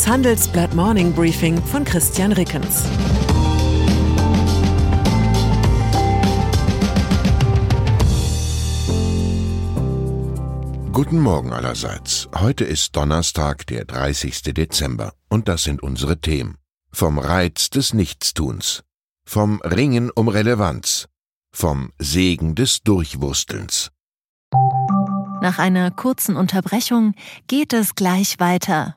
Das Handelsblatt Morning Briefing von Christian Rickens. Guten Morgen allerseits. Heute ist Donnerstag, der 30. Dezember, und das sind unsere Themen. Vom Reiz des Nichtstuns, vom Ringen um Relevanz, vom Segen des Durchwurstelns. Nach einer kurzen Unterbrechung geht es gleich weiter.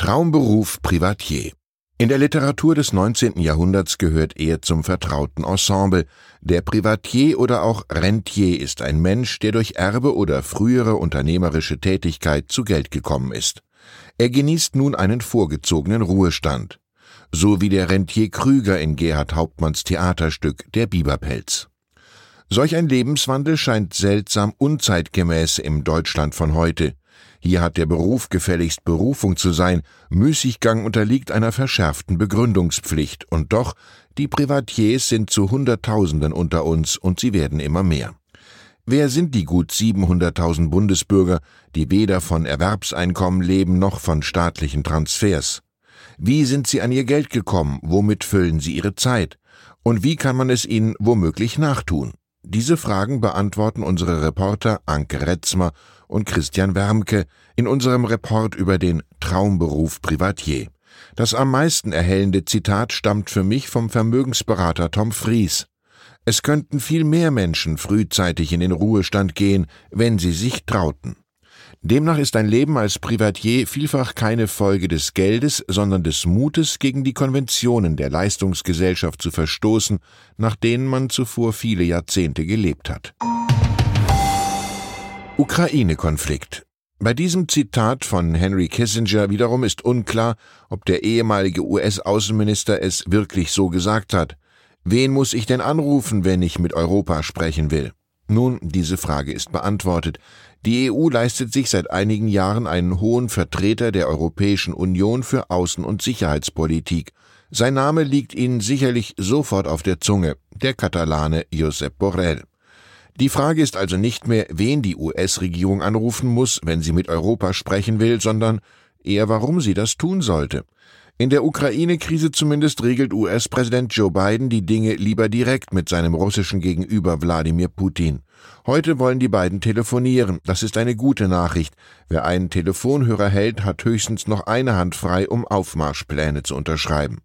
Traumberuf Privatier in der Literatur des 19. Jahrhunderts gehört er zum vertrauten Ensemble. Der Privatier oder auch Rentier ist ein Mensch, der durch Erbe oder frühere unternehmerische Tätigkeit zu Geld gekommen ist. Er genießt nun einen vorgezogenen Ruhestand. So wie der Rentier Krüger in Gerhard Hauptmanns Theaterstück Der Biberpelz. Solch ein Lebenswandel scheint seltsam unzeitgemäß im Deutschland von heute. Hier hat der Beruf gefälligst Berufung zu sein, Müßiggang unterliegt einer verschärften Begründungspflicht, und doch, die Privatiers sind zu Hunderttausenden unter uns und sie werden immer mehr. Wer sind die gut 700.000 Bundesbürger, die weder von Erwerbseinkommen leben noch von staatlichen Transfers? Wie sind sie an ihr Geld gekommen? Womit füllen sie ihre Zeit? Und wie kann man es ihnen womöglich nachtun? Diese Fragen beantworten unsere Reporter Anke Retzmer und Christian Wermke in unserem Report über den Traumberuf Privatier. Das am meisten erhellende Zitat stammt für mich vom Vermögensberater Tom Fries. Es könnten viel mehr Menschen frühzeitig in den Ruhestand gehen, wenn sie sich trauten. Demnach ist ein Leben als Privatier vielfach keine Folge des Geldes, sondern des Mutes, gegen die Konventionen der Leistungsgesellschaft zu verstoßen, nach denen man zuvor viele Jahrzehnte gelebt hat. Ukraine-Konflikt. Bei diesem Zitat von Henry Kissinger wiederum ist unklar, ob der ehemalige US-Außenminister es wirklich so gesagt hat. Wen muss ich denn anrufen, wenn ich mit Europa sprechen will? Nun, diese Frage ist beantwortet. Die EU leistet sich seit einigen Jahren einen hohen Vertreter der Europäischen Union für Außen- und Sicherheitspolitik. Sein Name liegt Ihnen sicherlich sofort auf der Zunge, der Katalane Josep Borrell. Die Frage ist also nicht mehr, wen die US-Regierung anrufen muss, wenn sie mit Europa sprechen will, sondern eher warum sie das tun sollte. In der Ukraine-Krise zumindest regelt US-Präsident Joe Biden die Dinge lieber direkt mit seinem russischen Gegenüber Wladimir Putin. Heute wollen die beiden telefonieren. Das ist eine gute Nachricht. Wer einen Telefonhörer hält, hat höchstens noch eine Hand frei, um Aufmarschpläne zu unterschreiben.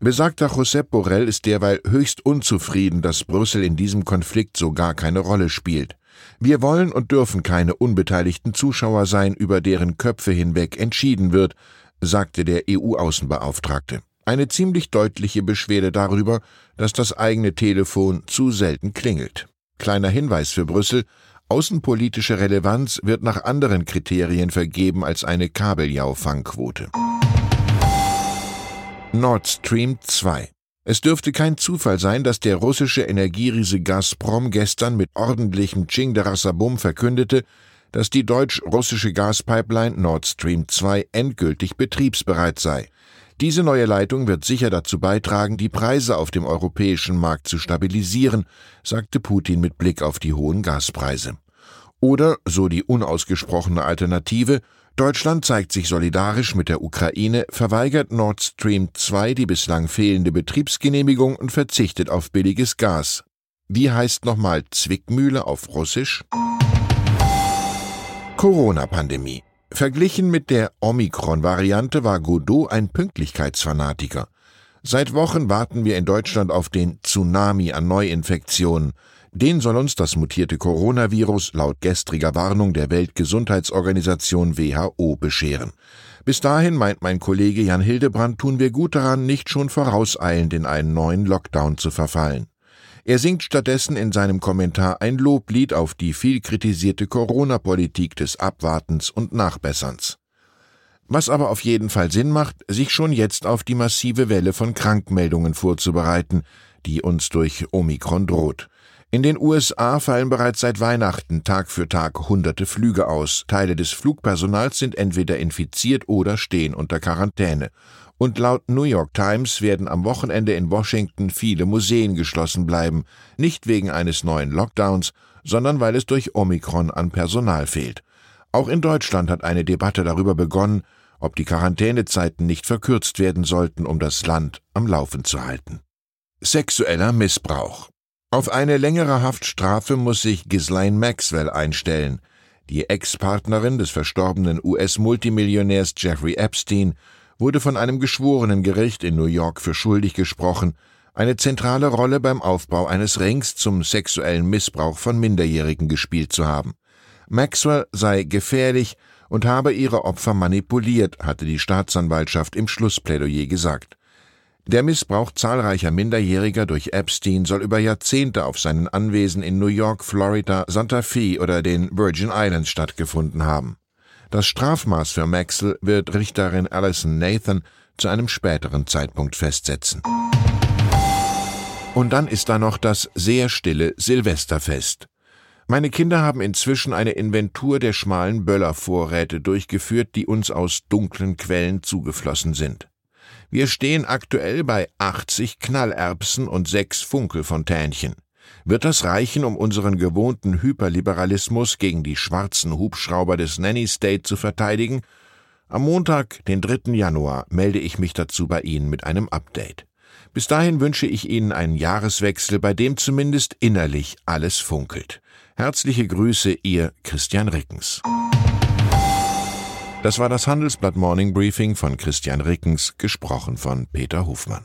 Besagter Josep Borrell ist derweil höchst unzufrieden, dass Brüssel in diesem Konflikt so gar keine Rolle spielt. Wir wollen und dürfen keine unbeteiligten Zuschauer sein, über deren Köpfe hinweg entschieden wird, sagte der EU-Außenbeauftragte. Eine ziemlich deutliche Beschwerde darüber, dass das eigene Telefon zu selten klingelt. Kleiner Hinweis für Brüssel, außenpolitische Relevanz wird nach anderen Kriterien vergeben als eine Kabeljau-Fangquote. Nord Stream 2. Es dürfte kein Zufall sein, dass der russische Energieriese Gazprom gestern mit ordentlichem Chingdarasabum verkündete, dass die deutsch-russische Gaspipeline Nord Stream 2 endgültig betriebsbereit sei. Diese neue Leitung wird sicher dazu beitragen, die Preise auf dem europäischen Markt zu stabilisieren, sagte Putin mit Blick auf die hohen Gaspreise. Oder, so die unausgesprochene Alternative, Deutschland zeigt sich solidarisch mit der Ukraine, verweigert Nord Stream 2 die bislang fehlende Betriebsgenehmigung und verzichtet auf billiges Gas. Wie heißt nochmal Zwickmühle auf Russisch? Corona-Pandemie. Verglichen mit der Omikron-Variante war Godot ein Pünktlichkeitsfanatiker. Seit Wochen warten wir in Deutschland auf den Tsunami an Neuinfektionen. Den soll uns das mutierte Coronavirus laut gestriger Warnung der Weltgesundheitsorganisation WHO bescheren. Bis dahin, meint mein Kollege Jan Hildebrand, tun wir gut daran, nicht schon vorauseilend in einen neuen Lockdown zu verfallen. Er singt stattdessen in seinem Kommentar ein Loblied auf die viel kritisierte Corona-Politik des Abwartens und Nachbesserns. Was aber auf jeden Fall Sinn macht, sich schon jetzt auf die massive Welle von Krankmeldungen vorzubereiten, die uns durch Omikron droht. In den USA fallen bereits seit Weihnachten Tag für Tag hunderte Flüge aus. Teile des Flugpersonals sind entweder infiziert oder stehen unter Quarantäne. Und laut New York Times werden am Wochenende in Washington viele Museen geschlossen bleiben, nicht wegen eines neuen Lockdowns, sondern weil es durch Omikron an Personal fehlt. Auch in Deutschland hat eine Debatte darüber begonnen, ob die Quarantänezeiten nicht verkürzt werden sollten, um das Land am Laufen zu halten. Sexueller Missbrauch. Auf eine längere Haftstrafe muss sich Ghislaine Maxwell einstellen. Die Ex-Partnerin des verstorbenen US-Multimillionärs Jeffrey Epstein wurde von einem geschworenen Gericht in New York für schuldig gesprochen, eine zentrale Rolle beim Aufbau eines Rings zum sexuellen Missbrauch von Minderjährigen gespielt zu haben. Maxwell sei gefährlich und habe ihre Opfer manipuliert, hatte die Staatsanwaltschaft im Schlussplädoyer gesagt. Der Missbrauch zahlreicher Minderjähriger durch Epstein soll über Jahrzehnte auf seinen Anwesen in New York, Florida, Santa Fe oder den Virgin Islands stattgefunden haben. Das Strafmaß für Maxwell wird Richterin Alison Nathan zu einem späteren Zeitpunkt festsetzen. Und dann ist da noch das sehr stille Silvesterfest. Meine Kinder haben inzwischen eine Inventur der schmalen Böllervorräte durchgeführt, die uns aus dunklen Quellen zugeflossen sind. Wir stehen aktuell bei 80 Knallerbsen und sechs Funkelfontänchen. Wird das reichen, um unseren gewohnten Hyperliberalismus gegen die schwarzen Hubschrauber des Nanny State zu verteidigen? Am Montag, den 3. Januar, melde ich mich dazu bei Ihnen mit einem Update. Bis dahin wünsche ich Ihnen einen Jahreswechsel, bei dem zumindest innerlich alles funkelt. Herzliche Grüße, Ihr Christian Rickens. Das war das Handelsblatt Morning Briefing von Christian Rickens, gesprochen von Peter Hofmann.